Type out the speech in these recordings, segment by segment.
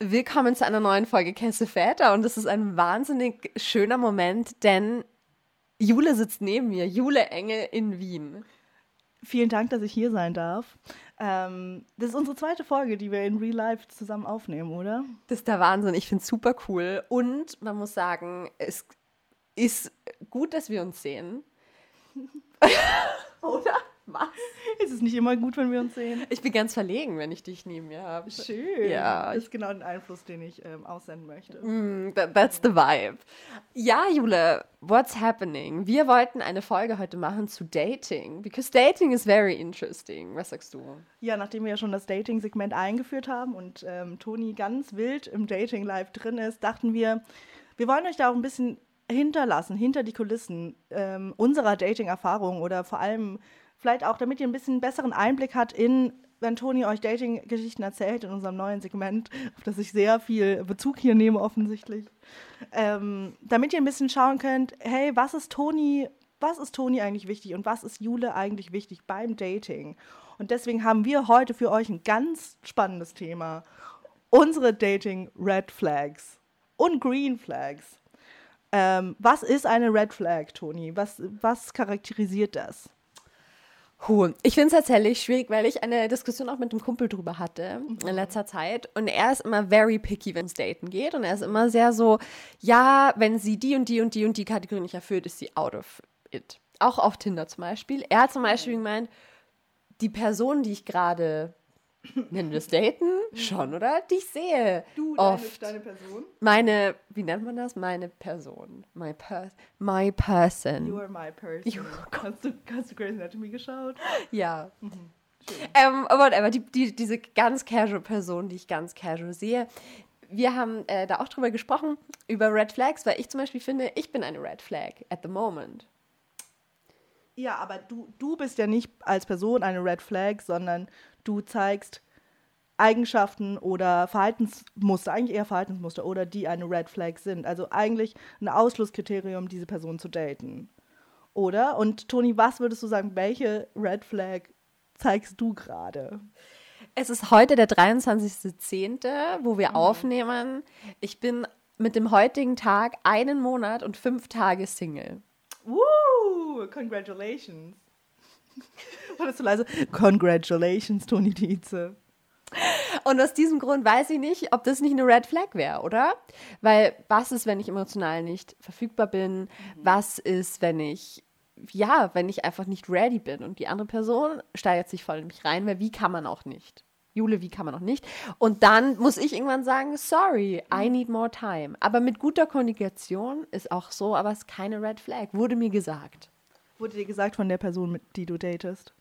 Willkommen zu einer neuen Folge Kesse Väter und es ist ein wahnsinnig schöner Moment, denn Jule sitzt neben mir, Jule Engel in Wien. Vielen Dank, dass ich hier sein darf. Ähm, das ist unsere zweite Folge, die wir in Real Life zusammen aufnehmen, oder? Das ist der Wahnsinn. Ich finde es super cool. Und man muss sagen, es ist gut, dass wir uns sehen. oder? Was? Ist es nicht immer gut, wenn wir uns sehen? Ich bin ganz verlegen, wenn ich dich neben mir habe. Schön. Ja. Das ist genau der Einfluss, den ich ähm, aussenden möchte. Mm, that, that's the vibe. Ja, Jule, what's happening? Wir wollten eine Folge heute machen zu Dating, because Dating is very interesting. Was sagst du? Ja, nachdem wir ja schon das Dating-Segment eingeführt haben und ähm, Toni ganz wild im Dating-Live drin ist, dachten wir, wir wollen euch da auch ein bisschen hinterlassen, hinter die Kulissen ähm, unserer Dating-Erfahrung oder vor allem Vielleicht auch, damit ihr ein bisschen besseren Einblick habt in, wenn Toni euch Dating-Geschichten erzählt in unserem neuen Segment, auf das ich sehr viel Bezug hier nehme offensichtlich. Ähm, damit ihr ein bisschen schauen könnt, hey, was ist Toni, was ist Toni eigentlich wichtig und was ist Jule eigentlich wichtig beim Dating? Und deswegen haben wir heute für euch ein ganz spannendes Thema. Unsere Dating Red Flags und Green Flags. Ähm, was ist eine Red Flag, Toni? Was, was charakterisiert das? Huh. Ich finde es tatsächlich schwierig, weil ich eine Diskussion auch mit einem Kumpel drüber hatte mhm. in letzter Zeit. Und er ist immer very picky, wenn es daten geht. Und er ist immer sehr so, ja, wenn sie die und die und die und die Kategorie nicht erfüllt, ist sie out of it. Auch auf Tinder zum Beispiel. Er hat zum Beispiel gemeint, die Person, die ich gerade Nennen wir es Daten? Schon, oder? Die ich sehe. Du, oft. Deine, deine, Person? Meine, wie nennt man das? Meine Person. My, per my person. You are my person. You, hast, du, hast du Grey's Anatomy geschaut? Ja. Mhm. Ähm, whatever, die, die, diese ganz casual Person, die ich ganz casual sehe. Wir haben äh, da auch drüber gesprochen, über Red Flags, weil ich zum Beispiel finde, ich bin eine Red Flag at the moment. Ja, aber du, du bist ja nicht als Person eine Red Flag, sondern du zeigst Eigenschaften oder Verhaltensmuster, eigentlich eher Verhaltensmuster oder die eine Red Flag sind. Also eigentlich ein Ausschlusskriterium, diese Person zu daten. Oder? Und Toni, was würdest du sagen, welche Red Flag zeigst du gerade? Es ist heute der 23.10., wo wir mhm. aufnehmen. Ich bin mit dem heutigen Tag einen Monat und fünf Tage Single. Woo! Congratulations! War das so leise? Congratulations, Toni Dietze. Und aus diesem Grund weiß ich nicht, ob das nicht eine Red Flag wäre, oder? Weil was ist, wenn ich emotional nicht verfügbar bin? Mhm. Was ist, wenn ich, ja, wenn ich einfach nicht ready bin und die andere Person steigert sich voll in mich rein, weil wie kann man auch nicht? Jule, wie kann man auch nicht? Und dann muss ich irgendwann sagen, sorry, I mhm. need more time. Aber mit guter Kommunikation ist auch so, aber es ist keine Red Flag, wurde mir gesagt. Wurde dir gesagt von der Person, mit die du datest?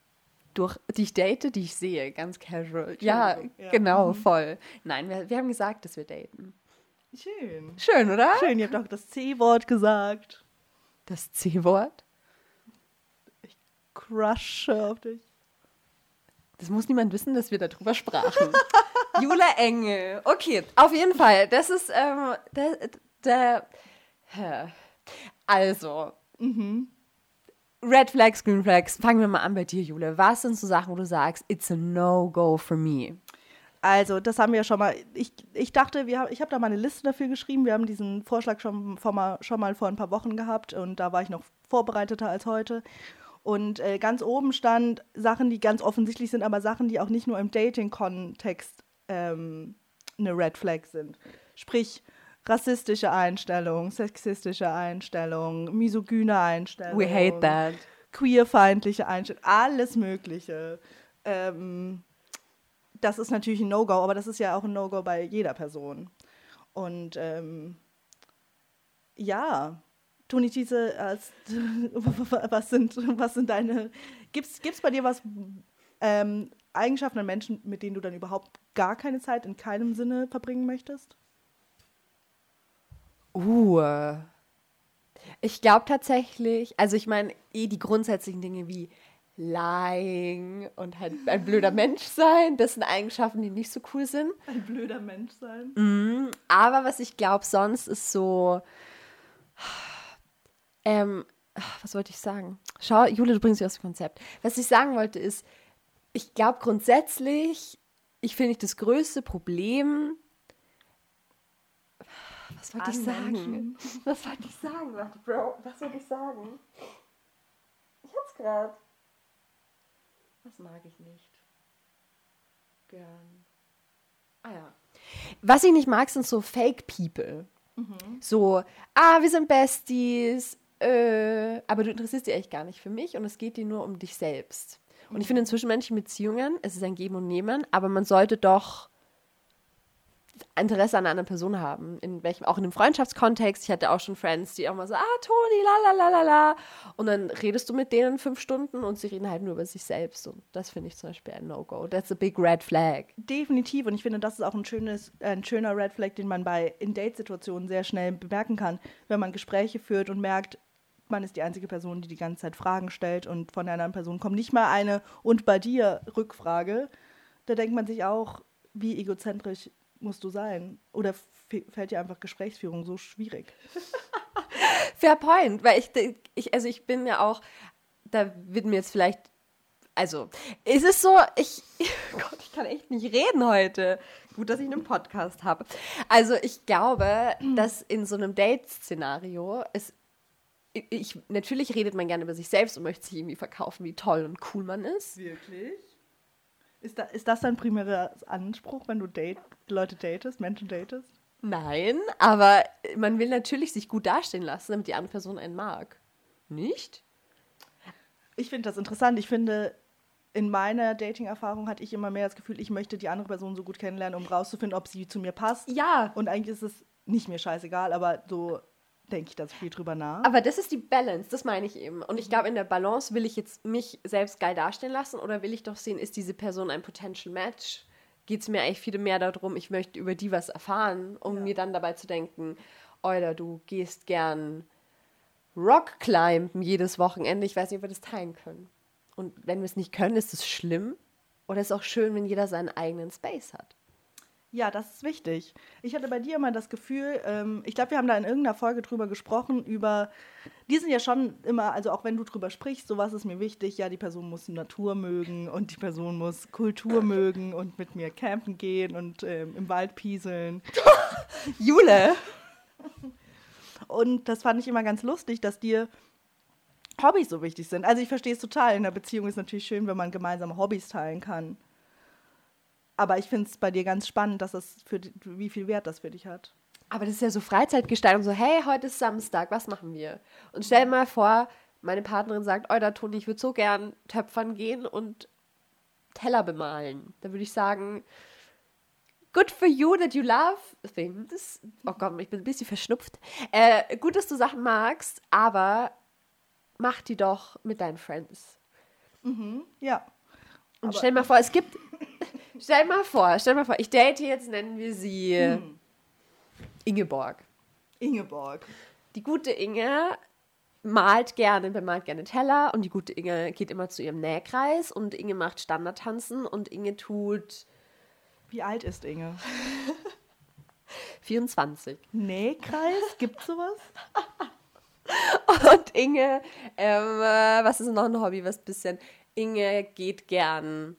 Durch, die ich date, die ich sehe, ganz casual. Ja, ja, genau, mhm. voll. Nein, wir, wir haben gesagt, dass wir daten. Schön. Schön, oder? Schön, ihr habt auch das C-Wort gesagt. Das C-Wort? Ich crushe auf dich. Das muss niemand wissen, dass wir darüber sprachen. Jule Engel. Okay, auf jeden Fall. Das ist ähm, der, der also. Mhm. Red Flags, Green Flags. Fangen wir mal an bei dir, Jule. Was sind so Sachen, wo du sagst, it's a no-go for me? Also, das haben wir schon mal. Ich, ich dachte, wir, ich habe da mal eine Liste dafür geschrieben. Wir haben diesen Vorschlag schon, vor mal, schon mal vor ein paar Wochen gehabt und da war ich noch vorbereiteter als heute. Und äh, ganz oben stand Sachen, die ganz offensichtlich sind, aber Sachen, die auch nicht nur im Dating-Kontext ähm, eine Red Flag sind. Sprich, rassistische Einstellung, sexistische Einstellung, misogyne Einstellung. We hate that. Queerfeindliche Einstellung, alles Mögliche. Ähm, das ist natürlich ein No-Go, aber das ist ja auch ein No-Go bei jeder Person. Und ähm, ja, Toni Thiese, als, was, sind, was sind deine, gibt es bei dir was, ähm, Eigenschaften an Menschen, mit denen du dann überhaupt gar keine Zeit in keinem Sinne verbringen möchtest? Uh. Ich glaube tatsächlich, also ich meine, eh die grundsätzlichen Dinge wie lying und halt ein blöder Mensch sein, das sind Eigenschaften, die nicht so cool sind. Ein blöder Mensch sein. Mm, aber was ich glaube sonst ist so, ähm, was wollte ich sagen? Schau, Jule, du bringst mich aus dem Konzept. Was ich sagen wollte ist, ich glaube grundsätzlich, ich finde das größte Problem was wollte ich sagen? Was wollte ich sagen? Warte, Bro, was wollte ich sagen? Ich hab's gerade. Was mag ich nicht? Gern. Ah ja. Was ich nicht mag, sind so Fake People. Mhm. So, ah, wir sind Besties, äh, aber du interessierst dich echt gar nicht für mich und es geht dir nur um dich selbst. Und ich finde in zwischenmenschlichen Beziehungen, es ist ein Geben und Nehmen, aber man sollte doch Interesse an einer Person haben. In welchem, auch in einem Freundschaftskontext. Ich hatte auch schon Friends, die auch mal so, ah, Toni, la la la la la. Und dann redest du mit denen fünf Stunden und sie reden halt nur über sich selbst. Und das finde ich zum Beispiel ein No-Go. That's a big red flag. Definitiv. Und ich finde, das ist auch ein, schönes, ein schöner Red Flag, den man bei in Date-Situationen sehr schnell bemerken kann, wenn man Gespräche führt und merkt, man ist die einzige Person, die die ganze Zeit Fragen stellt und von einer anderen Person kommt nicht mal eine und bei dir Rückfrage. Da denkt man sich auch, wie egozentrisch musst du sein? Oder fällt dir einfach Gesprächsführung so schwierig? Fair point, weil ich, ich, also ich bin ja auch, da wird mir jetzt vielleicht, also ist es so, ich, Gott, ich kann echt nicht reden heute. Gut, dass ich einen Podcast habe. Also ich glaube, dass in so einem Date-Szenario es ich, natürlich redet man gerne über sich selbst und möchte sich irgendwie verkaufen, wie toll und cool man ist. Wirklich? Ist, da, ist das dein primärer Anspruch, wenn du date, Leute datest, Menschen datest? Nein, aber man will natürlich sich gut dastehen lassen, damit die andere Person einen mag. Nicht? Ich finde das interessant. Ich finde, in meiner Dating-Erfahrung hatte ich immer mehr das Gefühl, ich möchte die andere Person so gut kennenlernen, um rauszufinden, ob sie zu mir passt. Ja. Und eigentlich ist es nicht mir scheißegal, aber so denke ich da viel drüber nach. Aber das ist die Balance, das meine ich eben. Und ich glaube, in der Balance will ich jetzt mich selbst geil dastehen lassen oder will ich doch sehen, ist diese Person ein Potential Match? Geht es mir eigentlich viel mehr darum, ich möchte über die was erfahren, um ja. mir dann dabei zu denken, oder du gehst gern Rock climben jedes Wochenende. Ich weiß nicht, ob wir das teilen können. Und wenn wir es nicht können, ist es schlimm. Oder ist es auch schön, wenn jeder seinen eigenen Space hat? Ja, das ist wichtig. Ich hatte bei dir immer das Gefühl, ähm, ich glaube, wir haben da in irgendeiner Folge drüber gesprochen, über, die sind ja schon immer, also auch wenn du drüber sprichst, so was ist mir wichtig, ja, die Person muss Natur mögen und die Person muss Kultur mögen und mit mir campen gehen und ähm, im Wald pieseln. Jule! Und das fand ich immer ganz lustig, dass dir Hobbys so wichtig sind. Also ich verstehe es total. In einer Beziehung ist natürlich schön, wenn man gemeinsame Hobbys teilen kann. Aber ich finde es bei dir ganz spannend, dass das für wie viel Wert das für dich hat. Aber das ist ja so Freizeitgestaltung, so, hey, heute ist Samstag, was machen wir? Und stell dir mal vor, meine Partnerin sagt, oh, da Toni, ich würde so gern töpfern gehen und Teller bemalen. Da würde ich sagen, good for you that you love things. Oh Gott, ich bin ein bisschen verschnupft. Äh, gut, dass du Sachen magst, aber mach die doch mit deinen Friends. Mhm, ja. Und aber stell dir mal vor, es gibt Stell mal vor, stell mal vor, ich date jetzt, nennen wir sie hm. Ingeborg. Ingeborg. Die gute Inge malt gerne, bemalt gerne Teller und die gute Inge geht immer zu ihrem Nähkreis und Inge macht Standardtanzen und Inge tut. Wie alt ist Inge? 24. Nähkreis? Gibt's sowas? und Inge, ähm, äh, was ist noch ein Hobby, was bisschen? Inge geht gern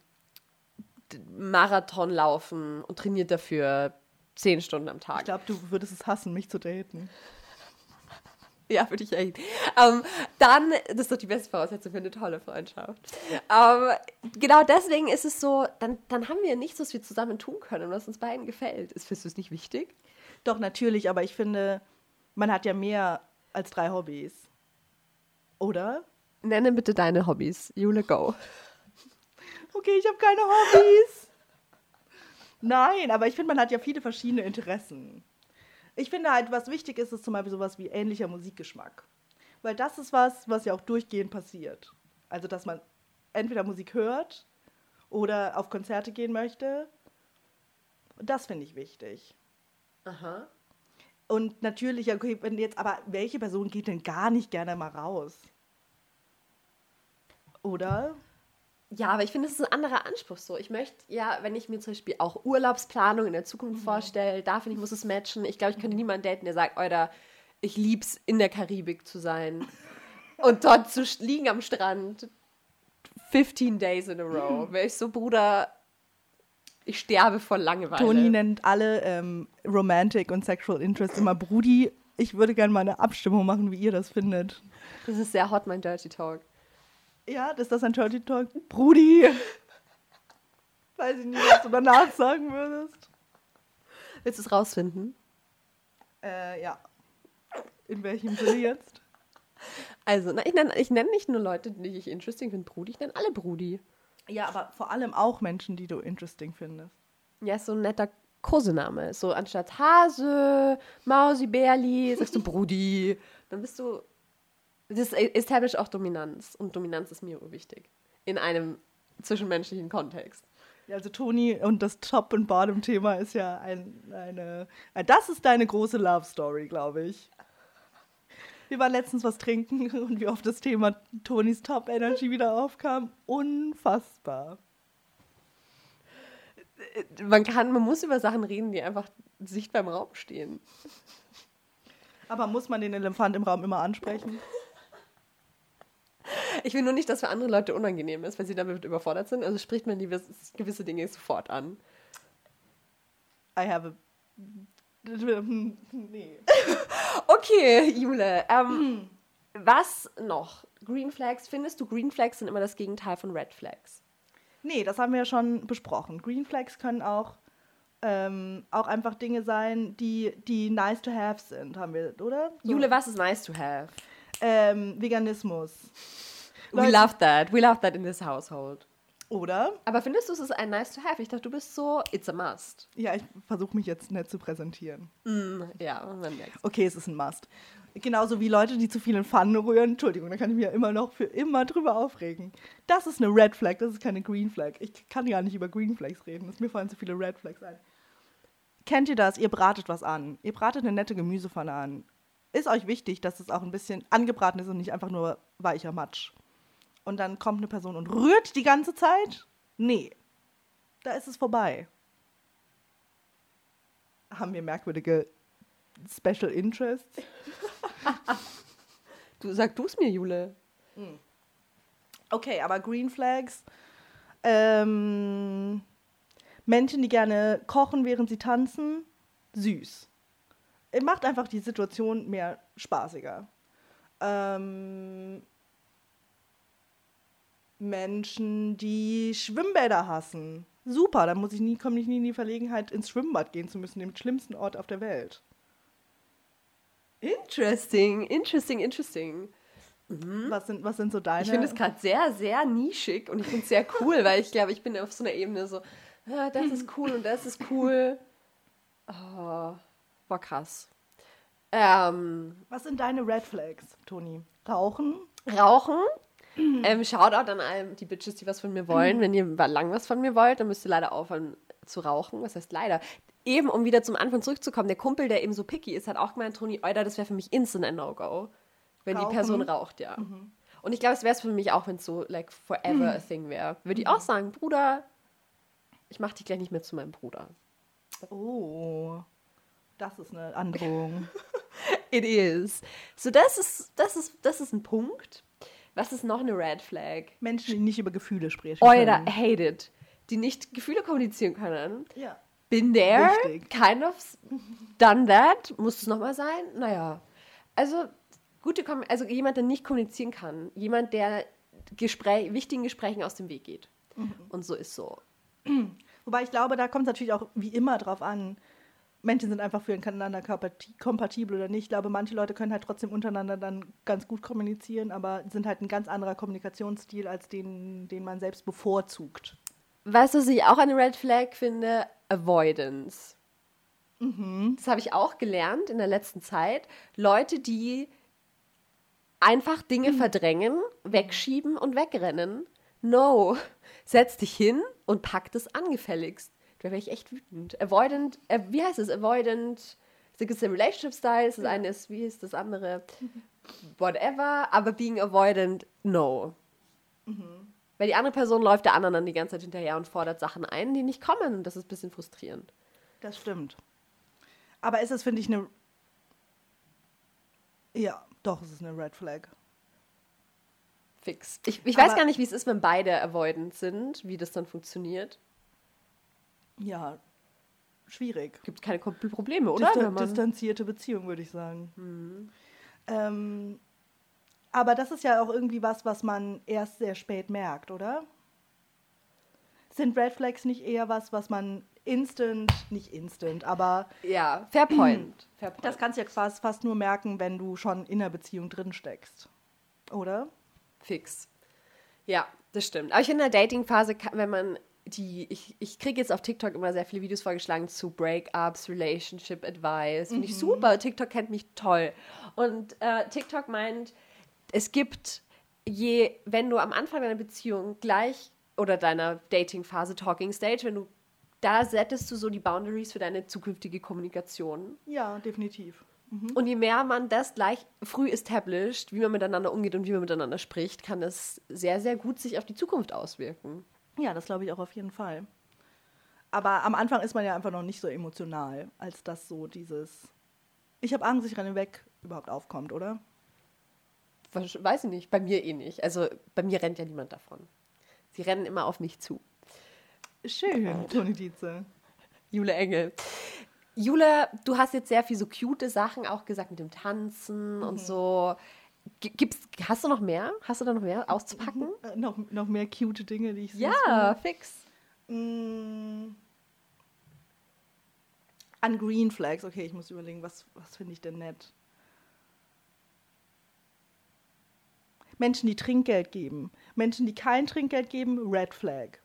Marathon laufen und trainiert dafür zehn Stunden am Tag. Ich glaube, du würdest es hassen, mich zu daten. Ja, würde ich echt. Ähm, dann, das ist doch die beste Voraussetzung für eine tolle Freundschaft. Ähm, genau deswegen ist es so, dann, dann haben wir nichts, was wir zusammen tun können, was uns beiden gefällt. Ist, findest du es nicht wichtig? Doch, natürlich, aber ich finde, man hat ja mehr als drei Hobbys. Oder? Nenne bitte deine Hobbys. Jule, go okay, ich habe keine Hobbys. Nein, aber ich finde, man hat ja viele verschiedene Interessen. Ich finde halt, was wichtig ist, ist zum Beispiel sowas wie ähnlicher Musikgeschmack. Weil das ist was, was ja auch durchgehend passiert. Also, dass man entweder Musik hört oder auf Konzerte gehen möchte. Das finde ich wichtig. Aha. Und natürlich, okay, wenn jetzt, aber welche Person geht denn gar nicht gerne mal raus? Oder? Ja, aber ich finde, es ist ein anderer Anspruch so. Ich möchte ja, wenn ich mir zum Beispiel auch Urlaubsplanung in der Zukunft mhm. vorstelle, da finde ich, muss es matchen. Ich glaube, ich könnte niemanden daten, der sagt, Alter, ich lieb's, in der Karibik zu sein und dort zu liegen am Strand 15 days in a row. Mhm. Wäre ich so, Bruder, Ich sterbe vor Langeweile. Toni nennt alle ähm, Romantic und Sexual Interest immer Brudi. Ich würde gerne mal eine Abstimmung machen, wie ihr das findet. Das ist sehr hot, mein Dirty Talk. Ja, ist das ein Dirty Talk? Brudi! Weiß ich nicht, was du danach sagen würdest. Willst du es rausfinden? Äh, ja. In welchem Sinne jetzt? Also, na, ich nenne ich nenn nicht nur Leute, die ich interesting finde, Brudi, ich nenne alle Brudi. Ja, aber vor allem auch Menschen, die du interesting findest. Ja, ist so ein netter Kosename. So anstatt Hase, Mausi, Bärli, sagst du Brudi. Dann bist du. Das establish auch Dominanz. Und Dominanz ist mir wichtig. In einem zwischenmenschlichen Kontext. Ja, also Toni und das Top- und Bottom-Thema ist ja ein, eine. Das ist deine große Love-Story, glaube ich. Wir waren letztens was trinken und wie oft das Thema Tonis Top Energy wieder aufkam. Unfassbar. Man kann, man muss über Sachen reden, die einfach sichtbar im Raum stehen. Aber muss man den Elefant im Raum immer ansprechen? Ich will nur nicht, dass für andere Leute unangenehm ist, weil sie damit überfordert sind. Also spricht man die gewisse Dinge sofort an. I have a. Nee. Okay, Jule. Ähm, was noch? Green Flags. Findest du, Green Flags sind immer das Gegenteil von Red Flags? Nee, das haben wir ja schon besprochen. Green Flags können auch, ähm, auch einfach Dinge sein, die, die nice to have sind, haben wir, oder? So. Jule, was ist nice to have? Ähm, Veganismus. We Leute, love that. We love that in this household. Oder? Aber findest du, es ist ein nice to have? Ich dachte, du bist so, it's a must. Ja, ich versuche mich jetzt nett zu präsentieren. Mm, ja, man merkt Okay, es ist ein Must. Genauso wie Leute, die zu viel in Pfannen rühren. Entschuldigung, da kann ich mir immer noch für immer drüber aufregen. Das ist eine Red Flag, das ist keine Green Flag. Ich kann gar nicht über Green Flags reden. Es mir fallen zu viele Red Flags ein. Kennt ihr das? Ihr bratet was an. Ihr bratet eine nette Gemüsepfanne an. Ist euch wichtig, dass es auch ein bisschen angebraten ist und nicht einfach nur weicher Matsch und dann kommt eine Person und rührt die ganze Zeit? Nee. Da ist es vorbei. Haben wir merkwürdige Special Interests? du sag du es mir, Jule. Hm. Okay, aber Green Flags. Ähm, Menschen, die gerne kochen, während sie tanzen, süß. Macht einfach die Situation mehr spaßiger. Ähm, Menschen, die Schwimmbäder hassen. Super, dann muss ich nie, komme ich nie in die Verlegenheit, ins Schwimmbad gehen zu müssen, dem schlimmsten Ort auf der Welt. Interesting, interesting, interesting. Mhm. Was, sind, was sind so deine? Ich finde es gerade sehr, sehr nischig und ich finde es sehr cool, weil ich glaube, ich bin auf so einer Ebene so, ah, das ist cool und das ist cool. Oh, war krass. Ähm, was sind deine Red Flags, Toni? Rauchen? Rauchen ähm, Shoutout an all die Bitches, die was von mir wollen. Wenn ihr lang was von mir wollt, dann müsst ihr leider aufhören zu rauchen. Was heißt leider? Eben, um wieder zum Anfang zurückzukommen, der Kumpel, der eben so picky ist, hat auch gemeint, Toni, Euda, das wäre für mich instant ein No-Go. Wenn Rauchen. die Person raucht, ja. Mhm. Und ich glaube, es wäre es für mich auch, wenn es so, like, forever mhm. a thing wäre. Würde ich auch sagen, Bruder, ich mach dich gleich nicht mehr zu meinem Bruder. Oh, das ist eine Androhung. It is. So, das ist, das ist, das ist ein Punkt. Was ist noch eine Red Flag? Menschen, die nicht über Gefühle sprechen Oder hate it. Die nicht Gefühle kommunizieren können. Ja. Been there, Richtig. kind of done that. Muss es nochmal sein? Naja. Also, gute Kom also jemand, der nicht kommunizieren kann. Jemand, der Gespräch, wichtigen Gesprächen aus dem Weg geht. Mhm. Und so ist so. Wobei ich glaube, da kommt es natürlich auch wie immer drauf an, Menschen sind einfach füreinander kompatibel oder nicht. Ich glaube, manche Leute können halt trotzdem untereinander dann ganz gut kommunizieren, aber sind halt ein ganz anderer Kommunikationsstil als den, den man selbst bevorzugt. Weißt du, was ich auch eine Red Flag finde? Avoidance. Mhm. Das habe ich auch gelernt in der letzten Zeit. Leute, die einfach Dinge mhm. verdrängen, wegschieben und wegrennen. No, setz dich hin und pack das angefälligst. Da wäre ich echt wütend. Avoidant, äh, wie heißt es? Avoidant, es gibt Relationship Style, das ja. eine ist, wie ist das andere? Whatever, aber being avoidant, no. Mhm. Weil die andere Person läuft der anderen dann die ganze Zeit hinterher und fordert Sachen ein, die nicht kommen. Und das ist ein bisschen frustrierend. Das stimmt. Aber ist es, finde ich, eine. Ja, doch, es ist eine Red Flag. Fix. Ich, ich weiß gar nicht, wie es ist, wenn beide avoidant sind, wie das dann funktioniert. Ja, schwierig. Gibt keine Kom- Probleme, oder? Distan distanzierte Beziehung, würde ich sagen. Ähm, aber das ist ja auch irgendwie was, was man erst sehr spät merkt, oder? Sind Red Flags nicht eher was, was man instant, nicht instant, aber ja, fair point. Fair point. das kannst du ja fast, fast nur merken, wenn du schon in einer Beziehung drin steckst. Oder? Fix. Ja, das stimmt. Aber ich finde, in der Dating-Phase, wenn man die, ich, ich kriege jetzt auf TikTok immer sehr viele Videos vorgeschlagen zu Breakups, Relationship Advice. Finde ich super. TikTok kennt mich toll. Und äh, TikTok meint, es gibt je, wenn du am Anfang deiner Beziehung gleich oder deiner Dating-Phase, Talking Stage, wenn du da settest du so die Boundaries für deine zukünftige Kommunikation. Ja, definitiv. Und je mehr man das gleich früh established, wie man miteinander umgeht und wie man miteinander spricht, kann das sehr, sehr gut sich auf die Zukunft auswirken. Ja, das glaube ich auch auf jeden Fall. Aber am Anfang ist man ja einfach noch nicht so emotional, als dass so dieses Ich habe Angst, ich renne weg überhaupt aufkommt, oder? Weiß ich nicht, bei mir eh nicht. Also bei mir rennt ja niemand davon. Sie rennen immer auf mich zu. Schön, Toni Dietze. Jule Engel. Jule, du hast jetzt sehr viel so cute Sachen auch gesagt mit dem Tanzen und so. Gibt's, hast du noch mehr? Hast du da noch mehr auszupacken? Äh, noch, noch mehr cute Dinge, die ich süß Ja, fix. Mm. An Green Flags, okay, ich muss überlegen, was, was finde ich denn nett? Menschen, die Trinkgeld geben. Menschen, die kein Trinkgeld geben, Red Flag.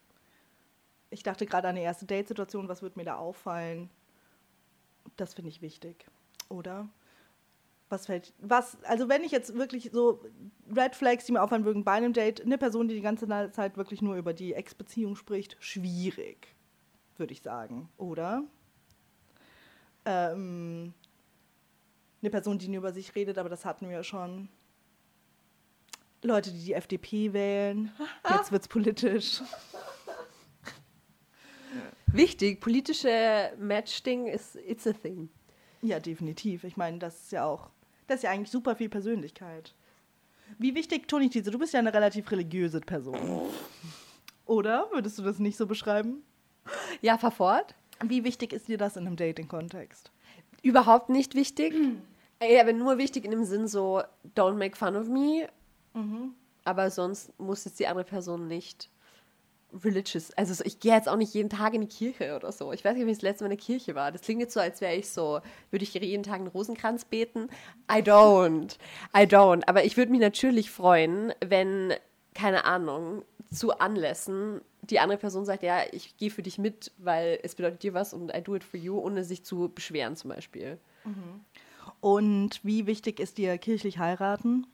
Ich dachte gerade an die erste Date-Situation, was wird mir da auffallen? Das finde ich wichtig, oder? Was fällt, was, also wenn ich jetzt wirklich so Red Flags, die mir auffallen würden bei einem Date, eine Person, die die ganze Zeit wirklich nur über die Ex-Beziehung spricht, schwierig, würde ich sagen, oder? Ähm, eine Person, die nur über sich redet, aber das hatten wir ja schon. Leute, die die FDP wählen. Jetzt wird's politisch. Wichtig, politische Match-Ding ist it's a thing. Ja, definitiv. Ich meine, das ist ja auch, das ist ja eigentlich super viel Persönlichkeit. Wie wichtig, Toni Tietze, du bist ja eine relativ religiöse Person. Oder? Würdest du das nicht so beschreiben? Ja, fahr fort. Wie wichtig ist dir das in einem Dating-Kontext? Überhaupt nicht wichtig. Ey, aber nur wichtig in dem Sinn so, don't make fun of me. Aber sonst muss jetzt die andere Person nicht religious. Also so, ich gehe jetzt auch nicht jeden Tag in die Kirche oder so. Ich weiß nicht, wie ich das letzte Mal in der Kirche war. Das klingt jetzt so, als wäre ich so, würde ich jeden Tag einen Rosenkranz beten. I don't. I don't. Aber ich würde mich natürlich freuen, wenn, keine Ahnung, zu Anlässen die andere Person sagt, ja, ich gehe für dich mit, weil es bedeutet dir was und I do it for you, ohne sich zu beschweren zum Beispiel. Und wie wichtig ist dir kirchlich heiraten?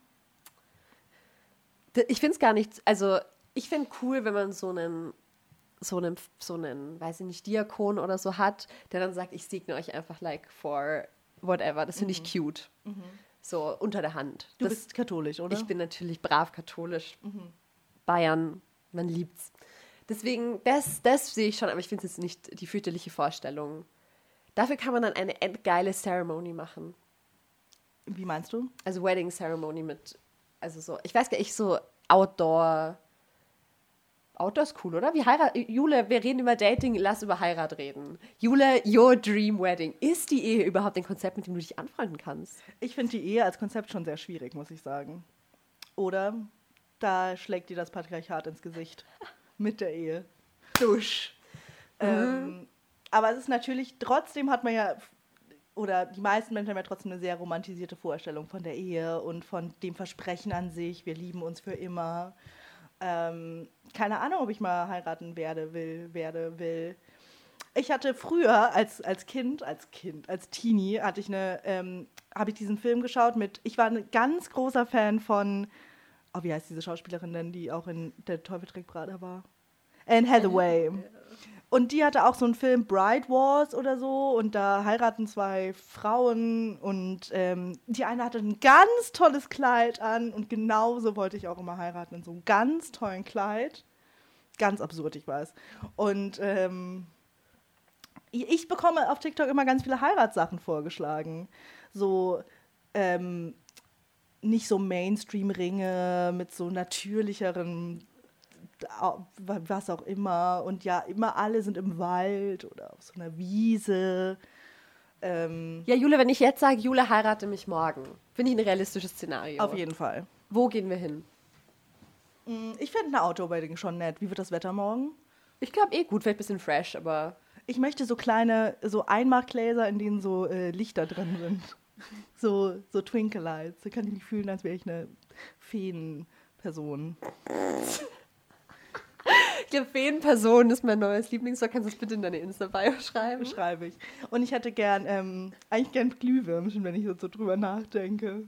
Ich finde es gar nicht, also ich finde cool, wenn man so einen, so einen, so einen, weiß ich nicht, Diakon oder so hat, der dann sagt, ich segne euch einfach like for whatever. Das finde ich cute. So unter der Hand. Du das, bist katholisch, oder? ich bin natürlich brav katholisch. Bayern, man liebt's. Deswegen, das, das sehe ich schon, aber ich finde es jetzt nicht die fürchterliche Vorstellung. Dafür kann man dann eine endgeile Ceremony machen. Wie meinst du? Also Wedding Ceremony mit, also so, ich weiß gar nicht, so Outdoor. Outdoor ist cool, oder? Wie Heirat, Jule, wir reden über Dating, lass über Heirat reden. Jule, your dream wedding. Ist die Ehe überhaupt ein Konzept, mit dem du dich anfreunden kannst? Ich finde die Ehe als Konzept schon sehr schwierig, muss ich sagen. Oder da schlägt dir das Patriarchat ins Gesicht mit der Ehe. Dusch. Ähm, aber es ist natürlich, trotzdem hat man ja, oder die meisten Menschen haben ja trotzdem eine sehr romantisierte Vorstellung von der Ehe und von dem Versprechen an sich, wir lieben uns für immer. Ähm, keine Ahnung, ob ich mal heiraten werde, will, werde, will. Ich hatte früher als, als Kind, als Kind, als Teenie, hatte ich eine, ähm, habe ich diesen Film geschaut mit, ich war ein ganz großer Fan von, oh, wie heißt diese Schauspielerin denn, die auch in Der Teufel trägt Prada war? Anne Hathaway. Und die hatte auch so einen Film Bride Wars oder so und da heiraten zwei Frauen und ähm, die eine hatte ein ganz tolles Kleid an und genauso wollte ich auch immer heiraten in so einem ganz tollen Kleid. Ganz absurd, ich weiß. Und ähm, ich bekomme auf TikTok immer ganz viele Heiratssachen vorgeschlagen. So, ähm, nicht so Mainstream-Ringe mit so natürlicheren was auch immer. Und ja, immer alle sind im Wald oder auf so einer Wiese. Ähm, Ja, Jule, wenn ich jetzt sage, Jule heirate mich morgen, finde ich ein realistisches Szenario. auf jeden Fall. Wo gehen wir hin? Mm, Ich finde ein Outdoor-Wedding schon nett. Wie wird das Wetter morgen? Ich glaube eh gut, vielleicht ein bisschen fresh, aber Ich möchte so kleine, so Einmachgläser, in denen so äh, Lichter drin sind. So, so Twinkle Lights. Da kann ich mich fühlen, als wäre ich eine Feenperson. ich glaube, Feenperson ist mein neues Lieblingswort. Kannst du es bitte in deine Insta-Bio schreiben? Beschreibe ich. Und ich hätte gern, ähm, eigentlich gern Glühwürmchen, wenn ich so drüber nachdenke.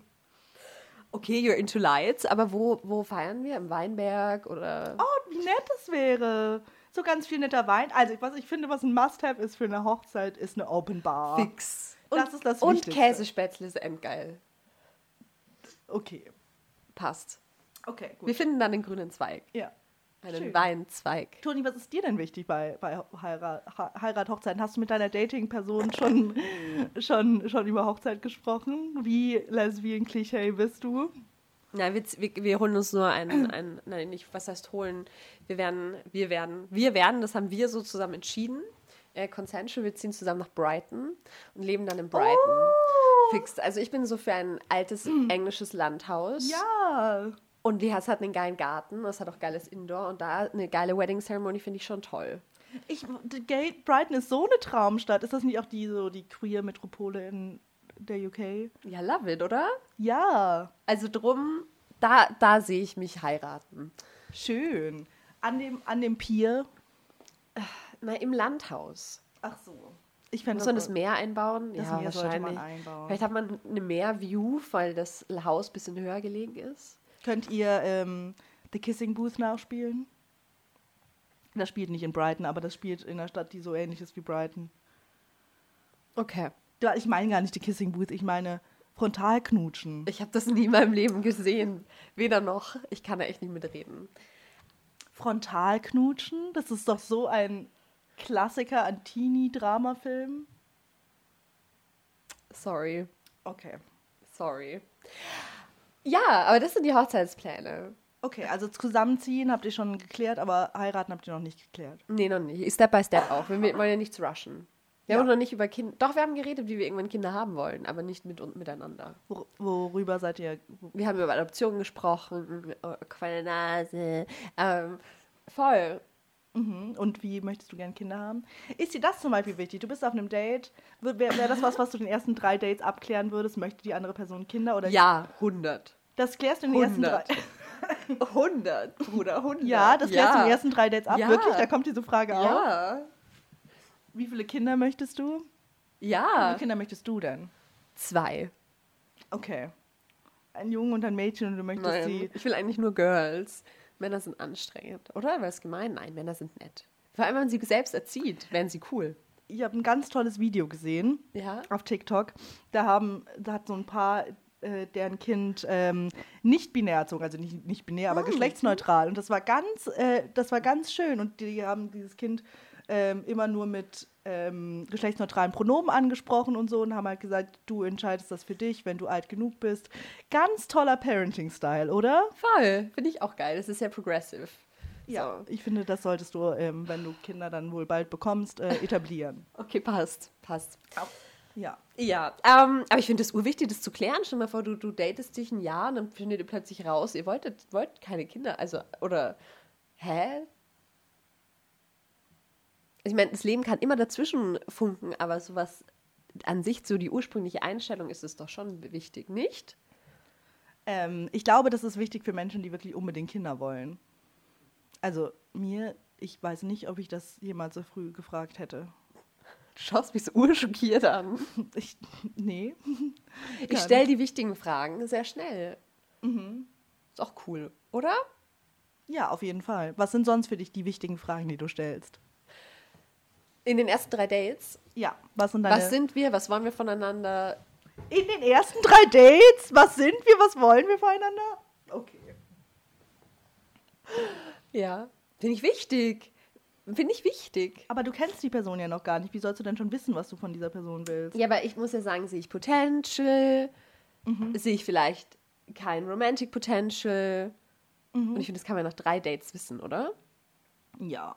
Okay, you're into lights, aber wo, wo feiern wir? Im Weinberg oder? Oh, wie nett das wäre. So ganz viel netter Wein. Also, was ich finde, was ein Must-Have ist für eine Hochzeit, ist eine Open Bar. Fix. Das ist das Und Wichtigste. Käsespätzle ist endgeil. Okay. Passt. Okay, gut. Wir finden dann den grünen Zweig. ja. Einen Schön. Weinzweig. Toni, was ist dir denn wichtig bei, bei Heirat, Heirat, Hochzeiten? Hast du mit deiner Dating-Person schon, schon, schon über Hochzeit gesprochen? Wie Lesbian-Klischee bist du? Nein, wir, wir, wir holen uns nur ein, ein, nein, nicht, was heißt holen? Wir werden, wir werden, wir werden, das haben wir so zusammen entschieden. Äh, Consensual, wir ziehen zusammen nach Brighton und leben dann in Brighton. Oh. Fix. Also ich bin so für ein altes englisches Landhaus. Ja. Und die hat hat einen geilen Garten, das hat auch geiles Indoor und da eine geile Wedding Ceremony finde ich schon toll. Ich, Brighton ist so eine Traumstadt. Ist das nicht auch die, so die Queer-Metropole in der UK? Ja, love it, oder? Ja. Also drum, da, da sehe ich mich heiraten. Schön. An dem, an dem Pier. Na, im Landhaus. Ach so. Ich fände Muss man das Meer einbauen? Das ja, Meer wahrscheinlich. einbauen. Vielleicht hat man eine Meerview, weil das Haus ein bisschen höher gelegen ist. Könnt ihr ähm, The Kissing Booth nachspielen? Das spielt nicht in Brighton, aber das spielt in einer Stadt, die so ähnlich ist wie Brighton. Okay. Ich meine gar nicht The Kissing Booth, ich meine Frontalknutschen. Ich habe das nie in meinem Leben gesehen. Weder noch. Ich kann da echt nicht mitreden. Frontalknutschen, das ist doch so ein Klassiker an Teenie-Dramafilm. Sorry. Okay. Sorry. Ja, aber das sind die Hochzeitspläne. Okay, also zusammenziehen habt ihr schon geklärt, aber heiraten habt ihr noch nicht geklärt. Nee, noch nicht. Step by step auch. Wir wollen ja nichts rushen. Wir Ja. haben noch nicht über Kinder. Doch, wir haben geredet, wie wir irgendwann Kinder haben wollen, aber nicht mit und miteinander. Wor worüber seid ihr? Wir haben über Adoption gesprochen, oh, keine Nase. Ähm, voll. Mhm. Und wie möchtest du gerne Kinder haben? Ist dir das zum Beispiel wichtig? Du bist auf einem Date. Wäre wär das was, was du den ersten drei Dates abklären würdest? Möchte die andere Person Kinder? Oder Ja, 100. Das klärst du in den ersten drei. 100. 100, Bruder, 100. Ja, das klärst du in den ersten drei Dates ab. Ja. Wirklich? Da kommt diese Frage auf. Ja. Wie viele Kinder möchtest du? Wie Ja. viele Kinder möchtest du denn? Zwei. Okay. Ein Jungen und ein Mädchen und du möchtest Nein, sie. ich will eigentlich nur Girls. Männer sind anstrengend, oder? Wäre es gemein? Nein, Männer sind nett. Vor allem, wenn man sie selbst erzieht, wären sie cool. Ich habe ein ganz tolles Video gesehen Ja. auf TikTok. Da haben, da hat so ein Paar, äh, deren Kind ähm, nicht binär erzogen, also nicht, nicht binär, aber geschlechtsneutral. Und das war ganz, äh, das war ganz schön. Und die haben dieses Kind ähm, immer nur mit ähm, geschlechtsneutralen Pronomen angesprochen und so und haben halt gesagt, du entscheidest das für dich, wenn du alt genug bist. Ganz toller Parenting-Style, oder? Voll. Finde ich auch geil. Das ist sehr progressive. Ja. So. Ich finde, das solltest du, ähm, wenn du Kinder dann wohl bald bekommst, äh, etablieren. Okay, passt. Passt. Ja. Ja, ähm, aber ich finde es urwichtig, das zu klären. Stell dir mal vor, du, du datest dich ein Jahr und dann findet ihr plötzlich raus, ihr wolltet, wollt keine Kinder. Also, oder, hä? Ich meine, das Leben kann immer dazwischen funken, aber sowas an sich, so die ursprüngliche Einstellung ist es doch schon wichtig, nicht? Ähm, ich glaube, das ist wichtig für Menschen, die wirklich unbedingt Kinder wollen. Also mir, ich weiß nicht, ob ich das jemals so früh gefragt hätte. Du schaust mich so urschockiert an. Ich, nee. Ich stelle die wichtigen Fragen sehr schnell. Mhm. Ist auch cool, oder? Ja, auf jeden Fall. Was sind sonst für dich die wichtigen Fragen, die du stellst? In den ersten drei Dates. Ja, was sind deine... Was sind wir? Was wollen wir voneinander? In den ersten drei Dates? Was sind wir? Was wollen wir voneinander? Okay. Ja. Finde ich wichtig. Finde ich wichtig. Aber du kennst die Person ja noch gar nicht. Wie sollst du denn schon wissen, was du von dieser Person willst? Ja, aber ich muss ja sagen, sehe ich Potential? Mhm. Sehe ich vielleicht kein Romantic Potential? Und ich finde, das kann man nach drei Dates wissen, oder? Ja,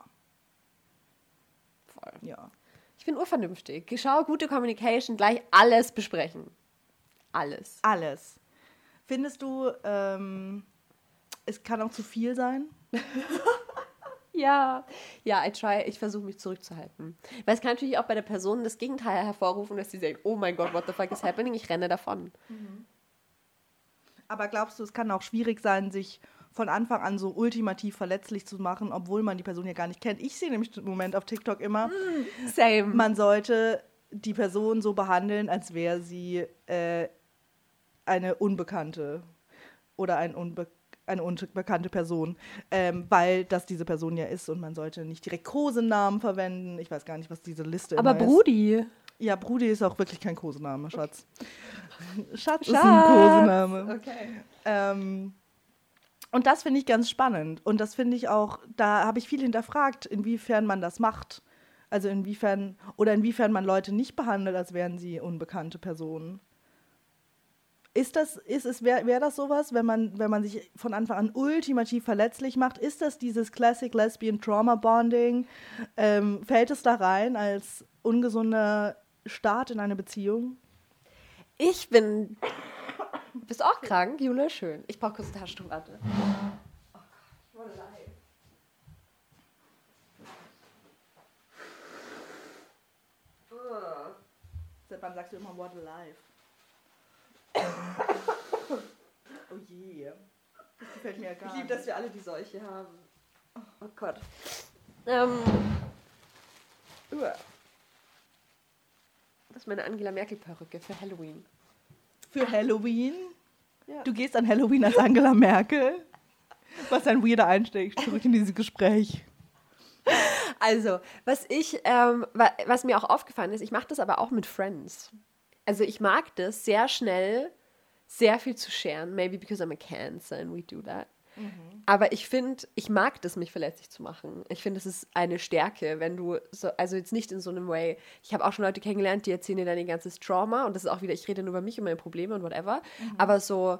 Voll. ja. Ich bin urvernünftig. Schau, gute Communication, gleich alles besprechen. Alles. Alles. Findest du, ähm, es kann auch zu viel sein? Ja, ja, I try, ich versuche mich zurückzuhalten. Weil es kann natürlich auch bei der Person das Gegenteil hervorrufen, dass sie sagt, oh mein Gott, what the fuck is happening? Ich renne davon. Aber glaubst du, es kann auch schwierig sein, sich von Anfang an so ultimativ verletzlich zu machen, obwohl man die Person ja gar nicht kennt? Ich sehe nämlich im Moment auf TikTok immer, Same. man sollte die Person so behandeln, als wäre sie äh, eine Unbekannte oder ein Unbe eine unbekannte Person, ähm, weil das diese Person ja ist und man sollte nicht direkt Kosenamen verwenden. Ich weiß gar nicht, was diese Liste Aber immer ist. Brudi. Ja, Brudi ist auch wirklich kein Kosename, Schatz. Schatz ist Schatz. ein Kosename. Okay. Ähm, und das finde ich ganz spannend. Und das finde ich auch, da habe ich viel hinterfragt, inwiefern man das macht. Also inwiefern, oder inwiefern man Leute nicht behandelt, als wären sie unbekannte Personen. Ist das, ist es, wäre wär das sowas, wenn man, wenn man sich von Anfang an ultimativ verletzlich macht? Ist das dieses Classic Lesbian Trauma Bonding? Ähm, fällt es da rein als ungesunder Start in eine Beziehung? Ich bin. Bist du auch krank, Jule? Schön. Ich brauche kurz ein Taschentuch, warte. Oh Gott, what. Seit wann sagst du immer What a Life? oh je. Das gefällt mir ja gar Ich liebe, nicht. dass wir alle die Seuche haben. Oh Gott. Ähm. uah. Das ist meine Angela Merkel-Perücke für Halloween. Für Halloween? Ja. Du gehst an Halloween als Angela Merkel? Was ein weirder Einstieg zurück in dieses Gespräch. Also, was ich, ähm, wa was mir auch aufgefallen ist, ich mache das aber auch mit Friends. Also ich mag das sehr schnell, sehr viel zu sharen. Maybe because I'm a Cancer and we do that. Aber ich finde, ich mag das, mich verletzlich zu machen. Ich finde, es ist eine Stärke, wenn du so, also jetzt nicht in so einem Way. Ich habe auch schon Leute kennengelernt, die erzählen dir dann ihr ganzes Trauma und das ist auch wieder, ich rede nur über mich und meine Probleme und whatever. Aber so,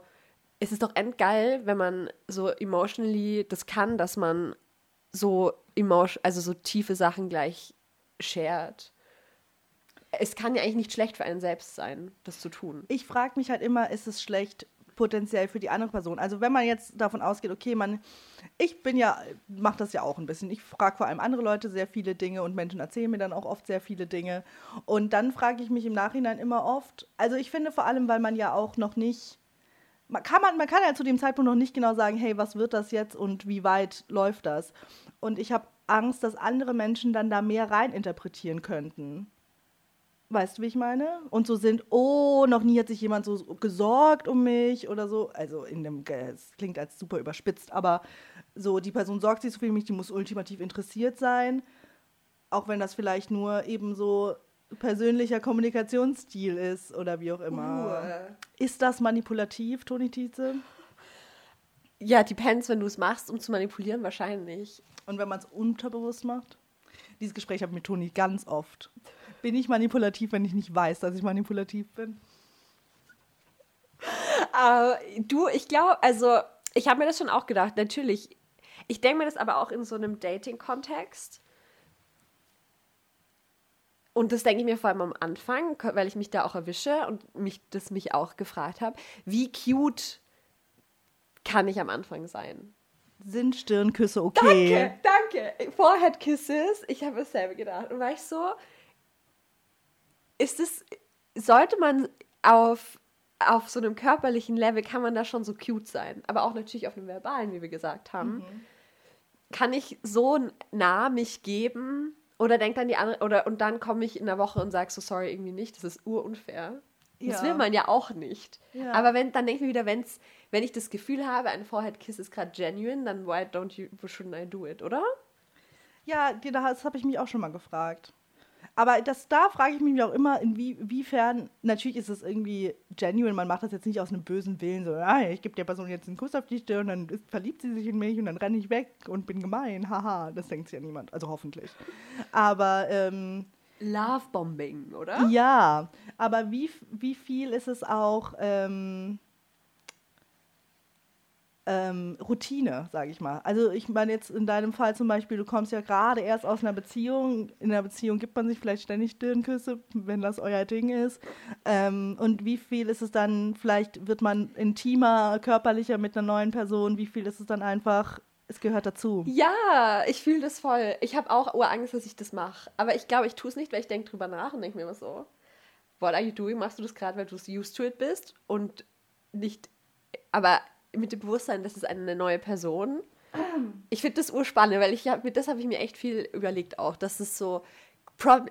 es ist doch endgeil, wenn man so emotionally das kann, dass man so emotion, also so tiefe Sachen gleich shared. Es kann ja eigentlich nicht schlecht für einen selbst sein, das zu tun. Ich frage mich halt immer, ist es schlecht potenziell für die andere Person? Also wenn man jetzt davon ausgeht, okay, man, ich bin ja, mache das ja auch ein bisschen. Ich frage vor allem andere Leute sehr viele Dinge und Menschen erzählen mir dann auch oft sehr viele Dinge. Und dann frage ich mich im Nachhinein immer oft, also ich finde vor allem, weil man ja auch noch nicht, man kann, man, man kann ja zu dem Zeitpunkt noch nicht genau sagen, hey, was wird das jetzt und wie weit läuft das? Und ich habe Angst, dass andere Menschen dann da mehr reininterpretieren könnten. Weißt du, wie ich meine? Und so sind, oh, noch nie hat sich jemand so gesorgt um mich oder so. Also in dem, es klingt als super überspitzt, aber so, die Person sorgt sich so viel um mich, die muss ultimativ interessiert sein. Auch wenn das vielleicht nur eben so persönlicher Kommunikationsstil ist oder wie auch immer. Ist das manipulativ, Toni Tietze? Ja, depends, wenn du es machst, um zu manipulieren, wahrscheinlich. Und wenn man es unterbewusst macht? Dieses Gespräch habe ich mit Toni ganz oft. Bin ich manipulativ, wenn ich nicht weiß, dass ich manipulativ bin? Äh, du, ich glaube, also ich habe mir das schon auch gedacht, natürlich. Ich denke mir das aber auch in so einem Dating-Kontext. Und das denke ich mir vor allem am Anfang, weil ich mich da auch erwische und mich das mich auch gefragt habe, wie cute kann ich am Anfang sein? Sind Stirnküsse okay? Danke, danke. Forehead Kisses, ich habe dasselbe gedacht. Und war ich so, ist es, sollte man auf, auf so einem körperlichen Level, kann man da schon so cute sein, aber auch natürlich auf einem verbalen, wie wir gesagt haben. Kann ich so nah mich geben oder denkt dann die andere, oder und dann komme ich in der Woche und sage so, sorry, irgendwie nicht, das ist urunfair. Das Ja. will man ja auch nicht. Ja. Aber wenn, dann denke ich mir wieder, wenn's, wenn ich das Gefühl habe, ein Forehead Kiss ist gerade genuine, dann why don't you, shouldn't I do it, oder? Ja, das habe ich mich auch schon mal gefragt. Aber das, da frage ich mich auch immer, inwiefern, natürlich ist es irgendwie genuine, man macht das jetzt nicht aus einem bösen Willen, so, ah, ich gebe der Person jetzt einen Kuss auf die Stirn, dann ist, verliebt sie sich in mich und dann renne ich weg und bin gemein, haha, das denkt sich ja niemand, also hoffentlich. Aber ähm, Lovebombing, oder? ja, aber wie, wie viel ist es auch, ähm, ähm, Routine, sage ich mal. Also ich meine jetzt in deinem Fall zum Beispiel, du kommst ja gerade erst aus einer Beziehung. In einer Beziehung gibt man sich vielleicht ständig Stirnküsse, wenn das euer Ding ist. Ähm, und wie viel ist es dann, vielleicht wird man intimer, körperlicher mit einer neuen Person, wie viel ist es dann einfach, es gehört dazu. Ja, ich fühle das voll. Ich habe auch Urangst, dass ich das mache. Aber ich glaube, ich tue es nicht, weil ich denke drüber nach und denke mir immer so, what are you doing? Machst du das gerade, weil du used to it bist und nicht, aber mit dem Bewusstsein, das ist eine neue Person. Ich finde das urspannend, weil ich hab, das habe ich mir echt viel überlegt auch, dass es so,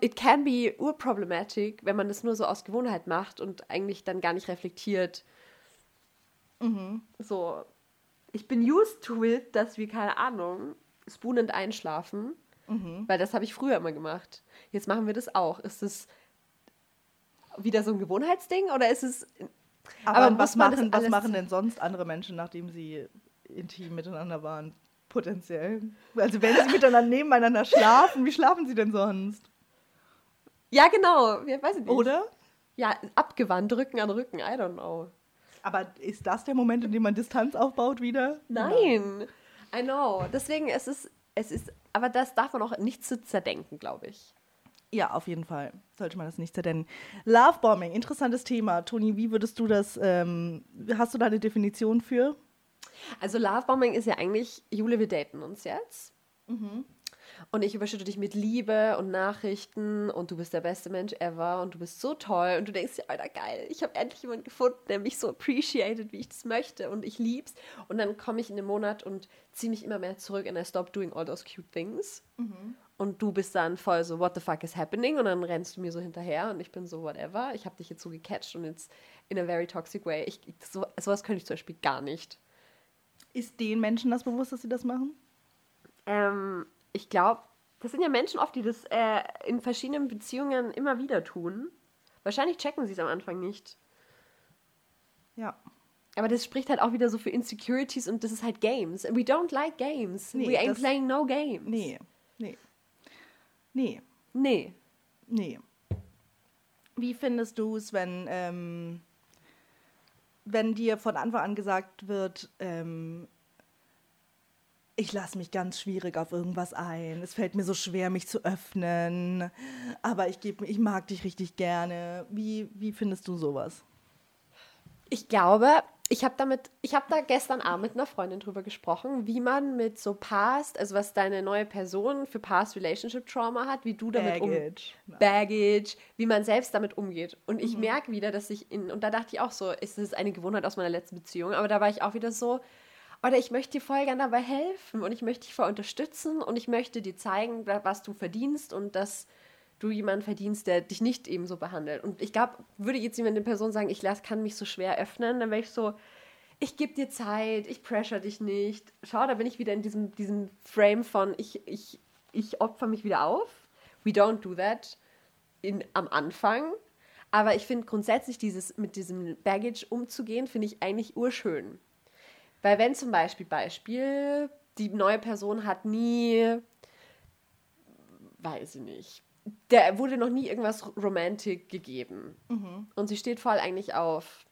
it can be urproblematic, wenn man das nur so aus Gewohnheit macht und eigentlich dann gar nicht reflektiert. Mhm. So, ich bin used to it, dass wir, keine Ahnung, spoonend einschlafen, mhm. weil das habe ich früher immer gemacht. Jetzt machen wir das auch. Ist es wieder so ein Gewohnheitsding oder ist es aber, Aber was, machen, was machen denn sonst andere Menschen, nachdem sie intim miteinander waren? Potenziell. Also wenn sie miteinander nebeneinander schlafen, wie schlafen sie denn sonst? Ja, genau. Ja, weiß ich nicht. Oder? Ja, abgewandt, Rücken an Rücken, I don't know. Aber ist das der Moment, in dem man Distanz aufbaut wieder? Nein. I know. Deswegen, es ist, es ist, aber das darf man auch nicht zu zerdenken, glaube ich. Ja, auf jeden Fall sollte man das nicht zerdennen. Lovebombing, interessantes Thema. Toni, wie würdest du das, ähm, hast du da eine Definition für? Also Lovebombing ist ja eigentlich, Jule, wir daten uns jetzt. Mhm. Und ich überschütte dich mit Liebe und Nachrichten und du bist der beste Mensch ever und du bist so toll und du denkst dir, Alter, geil, ich habe endlich jemanden gefunden, der mich so appreciated, wie ich das möchte und ich lieb's. Und dann komme ich in den Monat und ziehe mich immer mehr zurück and I stop doing all those cute things. Mhm und du bist dann voll so, what the fuck is happening? Und dann rennst du mir so hinterher und ich bin so, whatever. Ich habe dich jetzt so gecatcht und jetzt in a very toxic way. Ich, so, sowas könnte ich zum Beispiel gar nicht. Ist den Menschen das bewusst, dass sie das machen? Ähm, ich glaube, das sind ja Menschen oft, die das äh, in verschiedenen Beziehungen immer wieder tun. Wahrscheinlich checken sie es am Anfang nicht. Ja. Aber das spricht halt auch wieder so für Insecurities und das ist halt Games. We don't like games. Nee, We ain't playing no games. Nee, nee. Nee. Nee. Nee. Wie findest du es, wenn, ähm, wenn dir von Anfang an gesagt wird, ähm, ich lasse mich ganz schwierig auf irgendwas ein. Es fällt mir so schwer, mich zu öffnen. Aber ich, geb, ich mag dich richtig gerne. Wie, wie findest du sowas? Ich glaube, ich habe damit, ich habe da gestern Abend mit einer Freundin drüber gesprochen, wie man mit so Past, also was deine neue Person für Past Relationship Trauma hat, wie du damit Baggage. um Baggage, wie man selbst damit umgeht. Und ich mhm. merke wieder, dass ich in und da dachte ich auch so, ist es eine Gewohnheit aus meiner letzten Beziehung, aber da war ich auch wieder so, oder ich möchte dir voll gerne dabei helfen und ich möchte dich voll unterstützen und ich möchte dir zeigen, was du verdienst und dass du jemanden verdienst, der dich nicht eben so behandelt. Und ich glaube, würde jetzt jemand eine Person sagen, ich kann mich so schwer öffnen, dann wäre ich so, ich gebe dir Zeit, ich pressure dich nicht. Schau, da bin ich wieder in diesem, diesem Frame von, ich, ich, ich opfer mich wieder auf. We don't do that in, am Anfang. Aber ich finde grundsätzlich dieses, mit diesem Baggage umzugehen, finde ich eigentlich urschön. Weil wenn zum Beispiel, Beispiel, die neue Person hat nie, weiß ich nicht, der wurde noch nie irgendwas Romantik gegeben. Mhm. Und sie steht voll eigentlich auf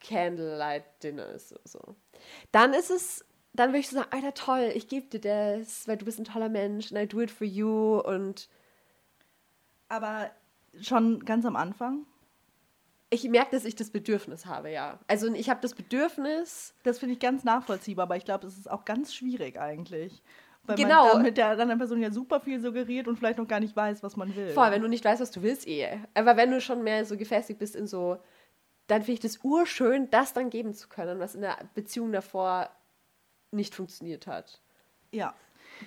Candlelight Dinners oder so. Dann ist es, dann würde ich so sagen, Alter, toll, ich gebe dir das, weil du bist ein toller Mensch and I do it for you und aber schon ganz am Anfang? Ich merke, dass ich das Bedürfnis habe, ja. Also ich habe das Bedürfnis. Das finde ich ganz nachvollziehbar, aber ich glaube, es ist auch ganz schwierig eigentlich. Weil genau. man mit der anderen Person ja super viel suggeriert und vielleicht noch gar nicht weiß, was man will. Voll, wenn du nicht weißt, was du willst, eh. Aber wenn du schon mehr so gefestigt bist in so, dann finde ich das urschön, das dann geben zu können, was in der Beziehung davor nicht funktioniert hat. Ja.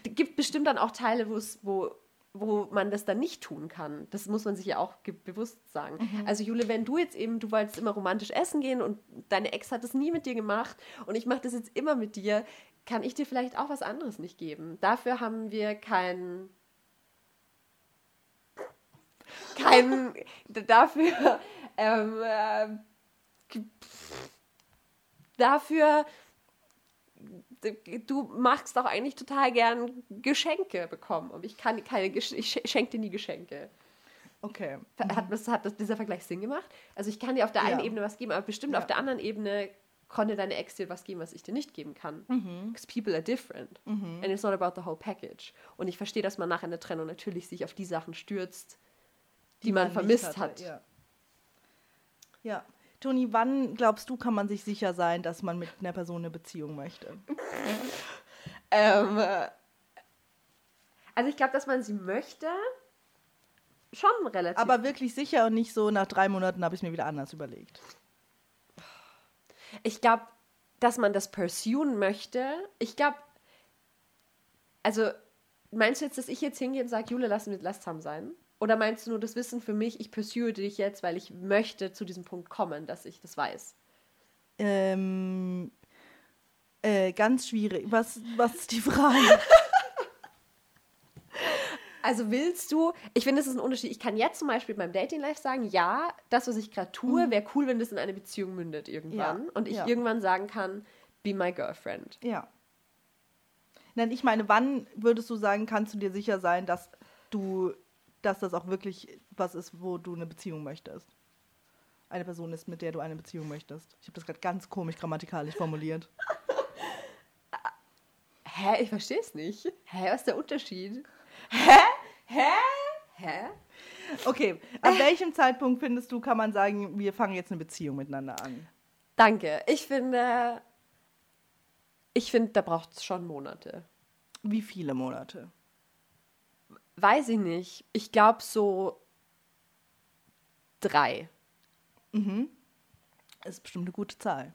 Es gibt bestimmt dann auch Teile, wo wo man das dann nicht tun kann. Das muss man sich ja auch bewusst sagen. Mhm. Also Jule, wenn du jetzt eben, du wolltest immer romantisch essen gehen und deine Ex hat das nie mit dir gemacht und ich mache das jetzt immer mit dir, kann ich dir vielleicht auch was anderes nicht geben. Dafür haben wir kein kein dafür ähm, äh, dafür du magst doch eigentlich total gern Geschenke bekommen und ich kann keine Gesch ich schenke dir nie Geschenke. Okay. Hat, hat, hat dieser Vergleich Sinn gemacht? Also ich kann dir auf der einen ja. Ebene was geben, aber bestimmt ja. auf der anderen Ebene konnte deine Ex dir was geben, was ich dir nicht geben kann. Mhm. Because people are different. And it's not about the whole package. Und ich verstehe, dass man nach einer Trennung natürlich sich auf die Sachen stürzt, die, man, nicht vermisst hatte, hat. Ja. ja. Toni, wann glaubst du, kann man sich sicher sein, dass man mit einer Person eine Beziehung möchte? Ähm, äh, also ich glaube, dass man sie möchte. Schon relativ. Aber wirklich sicher und nicht so, nach drei Monaten habe ich es mir wieder anders überlegt. Ich glaube, dass man das pursuen möchte. Ich glaube, also meinst du jetzt, dass ich jetzt hingehe und sage, Jule, lass, mit, lass zusammen sein? Oder meinst du nur das Wissen für mich, ich pursue dich jetzt, weil ich möchte zu diesem Punkt kommen, dass ich das weiß? Ähm, äh, ganz schwierig. Was, was ist die Frage? Also willst du, ich finde, es ist ein Unterschied. Ich kann jetzt zum Beispiel beim Dating Life sagen, ja, das, was ich gerade tue, wäre cool, wenn das in eine Beziehung mündet irgendwann. Ja, Und ich ja. irgendwann sagen kann, be my girlfriend. ja. Nein, ich meine, wann würdest du sagen, kannst du dir sicher sein, dass du, dass das auch wirklich was ist, wo du eine Beziehung möchtest? Eine Person ist, mit der du eine Beziehung möchtest. Ich habe das gerade ganz komisch grammatikalisch formuliert. Hä? Ich verstehe es nicht. Hä? Was ist der Unterschied? Hä? Hä? Hä? Okay, ab welchem Zeitpunkt findest du, kann man sagen, wir fangen jetzt eine Beziehung miteinander an? Danke. Ich finde, ich finde, da braucht es schon Monate. Wie viele Monate? Weiß ich nicht. Ich glaube so drei. Das ist bestimmt eine gute Zahl.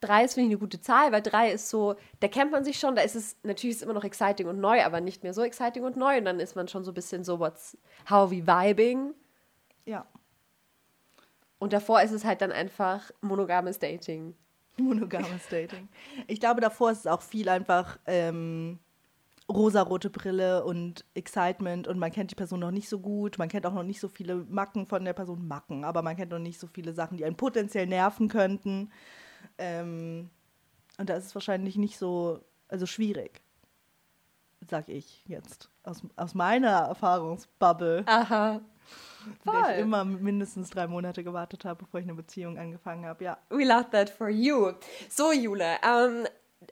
Drei ist, finde ich, eine gute Zahl, weil drei ist so, da kennt man sich schon, da ist es, natürlich ist immer noch exciting und neu, aber nicht mehr so exciting und neu. Und dann ist man schon so ein bisschen so, what's, how we vibing. Ja, Und davor ist es halt dann einfach monogames Dating. monogames Dating. Ich glaube, davor ist es auch viel einfach ähm, rosarote Brille und Excitement und man kennt die Person noch nicht so gut. Man kennt auch noch nicht so viele Macken von der Person, Macken, aber man kennt noch nicht so viele Sachen, die einen potenziell nerven könnten. Ähm, und da ist es wahrscheinlich nicht so, also schwierig, sag ich jetzt, aus, aus meiner Erfahrungsbubble. Aha. Voll. ich immer mindestens drei Monate gewartet habe, bevor ich eine Beziehung angefangen habe. Ja. We love that for you. So, Jule, ähm,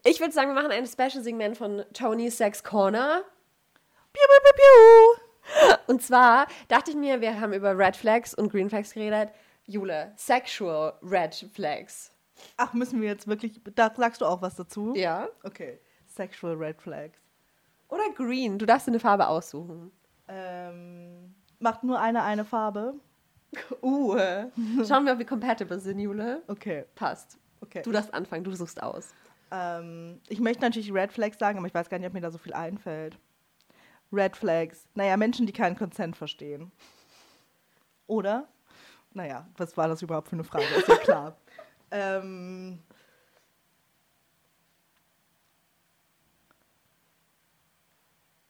ich würde sagen, wir machen ein Special-Segment von Tony's Sex Corner. Piu, piu, piu, piu. Und zwar dachte ich mir, wir haben über Red Flags und Green Flags geredet. Jule, Sexual Red Flags. Ach, müssen wir jetzt wirklich. Da sagst du auch was dazu? Ja. Okay. Sexual Red Flags. Oder Green. Du darfst dir eine Farbe aussuchen. Ähm, macht nur eine eine Farbe. Uh. Schauen wir, ob wir compatible sind, Jule. Okay. Passt. Okay. Du darfst anfangen, du suchst aus. Ähm, ich möchte natürlich Red Flags sagen, aber ich weiß gar nicht, ob mir da so viel einfällt. Red Flags. Naja, Menschen, die keinen Consent verstehen. Oder? Naja, was war das überhaupt für eine Frage? Ist ja klar. Ähm,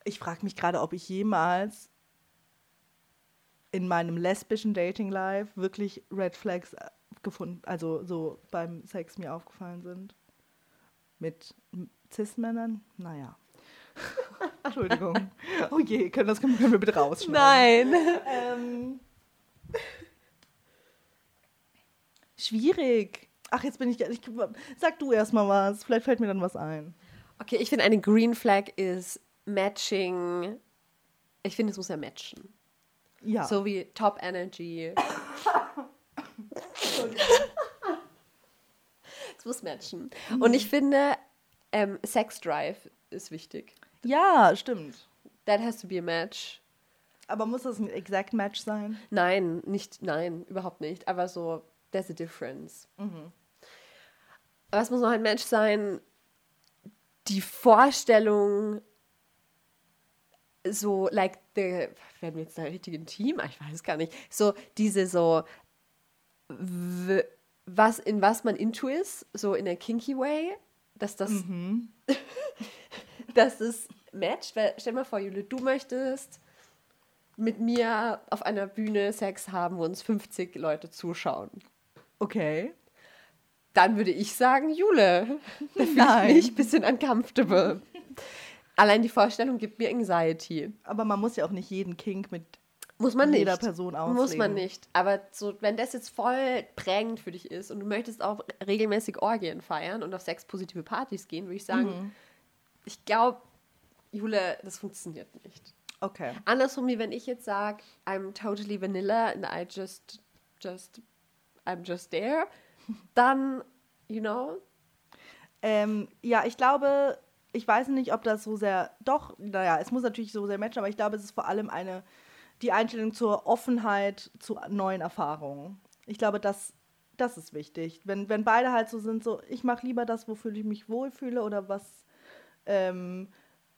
ich frage mich gerade, ob ich jemals in meinem lesbischen Dating-Life wirklich Red Flags äh, gefunden, also so beim Sex mir aufgefallen sind. Mit Cis-Männern? Naja. Entschuldigung. Oh je, können, das können, können wir bitte rausschneiden. Nein. Ähm, schwierig. Ach, jetzt bin ich, ich. Sag du erst mal was. Vielleicht fällt mir dann was ein. Okay, ich finde, eine Green Flag ist Matching. Ich finde, es muss ja matchen. Ja. So wie Top Energy. es muss matchen. Und ich finde, ähm, Sex Drive ist wichtig. ja, stimmt. That has to be a match. Aber muss das ein Exact Match sein? Nein, nicht, nein, überhaupt nicht. Aber so, there's a difference. Aber es muss noch ein Match sein, die Vorstellung, so, like, the, werden wir jetzt da richtig intim? Ah, Ich weiß gar nicht. So, diese so, was, in was man into ist, so in a kinky way, dass das, dass es matcht. Weil, stell mal vor, Jule, du möchtest mit mir auf einer Bühne Sex haben, wo uns 50 Leute zuschauen. Okay. Dann würde ich sagen, Jule, da fühle ich mich ein bisschen uncomfortable. Allein die Vorstellung gibt mir Anxiety. Aber man muss ja auch nicht jeden Kink mit Muss man nicht. jeder Person auslegen. Muss man nicht. Aber so, wenn das jetzt voll prägend für dich ist und du möchtest auch regelmäßig Orgien feiern und auf sexpositive Partys gehen, würde ich sagen, Mhm. ich glaube, Jule, das funktioniert nicht. Okay. Andersrum, wie wenn ich jetzt sage, I'm totally vanilla and I just, just, I'm just there, dann, you know, Ähm, ja, ich glaube, ich weiß nicht, ob das so sehr, doch, naja, es muss natürlich so sehr matchen, aber ich glaube, es ist vor allem eine, die Einstellung zur Offenheit zu neuen Erfahrungen. Ich glaube, das, das ist wichtig. Wenn, wenn beide halt so sind, so, ich mache lieber das, wofür ich mich wohlfühle oder was, ähm,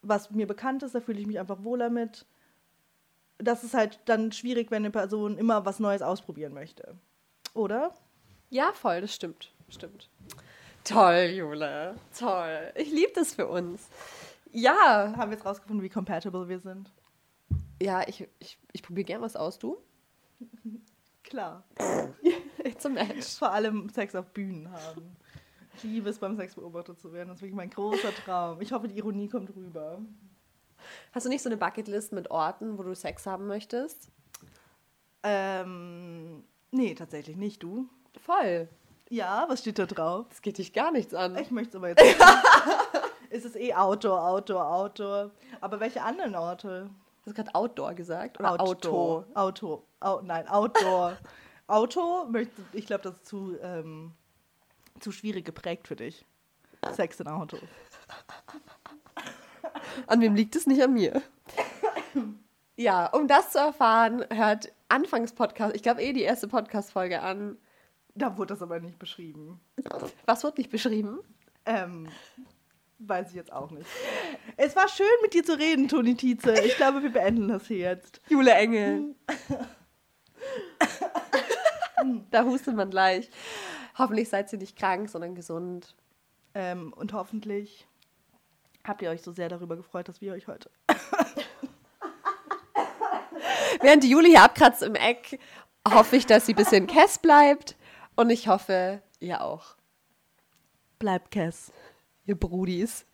was mir bekannt ist, da fühle ich mich einfach wohler mit. Das ist halt dann schwierig, wenn eine Person immer was Neues ausprobieren möchte. Oder? Ja, voll, das stimmt, stimmt. Toll, Jule, toll. Ich liebe das für uns. Ja, Haben wir jetzt rausgefunden, wie compatible wir sind? ja, ich, ich, ich probiere gern was aus, du. Klar. It's a match. vor allem Sex auf Bühnen haben. Ich liebe es, beim Sex beobachtet zu werden. Das ist wirklich mein großer Traum. Ich hoffe, die Ironie kommt rüber. Hast du nicht so eine Bucketlist mit Orten, wo du Sex haben möchtest? Ähm, nee, tatsächlich nicht. Du? Voll. Ja, was steht da drauf? Das geht dich gar nichts an. Ich möchte es aber jetzt es ist eh Outdoor, Outdoor, Outdoor. Aber welche anderen Orte? Hast du gerade Outdoor gesagt? Oder Auto? Auto. Au, nein, Outdoor. Auto, möchte, ich glaube, das ist zu, ähm, zu schwierig geprägt für dich. Sex in Auto. An wem liegt es nicht an mir? ja, um das zu erfahren, hört Anfangs-Podcast, ich glaube eh die erste Podcast-Folge an. Da wurde das aber nicht beschrieben. Was wird nicht beschrieben? Ähm, weiß ich jetzt auch nicht. Es war schön, mit dir zu reden, Toni Tietze. Ich glaube, wir beenden das hier jetzt. Jule Engel. da hustet man gleich. Hoffentlich seid ihr nicht krank, sondern gesund. Ähm, und hoffentlich habt ihr euch so sehr darüber gefreut, dass wir euch heute. Während die Jule hier abkratzt im Eck, hoffe ich, dass sie ein bisschen Kess bleibt. Und ich hoffe, ihr auch, Bleibt Cass. ihr Brudis.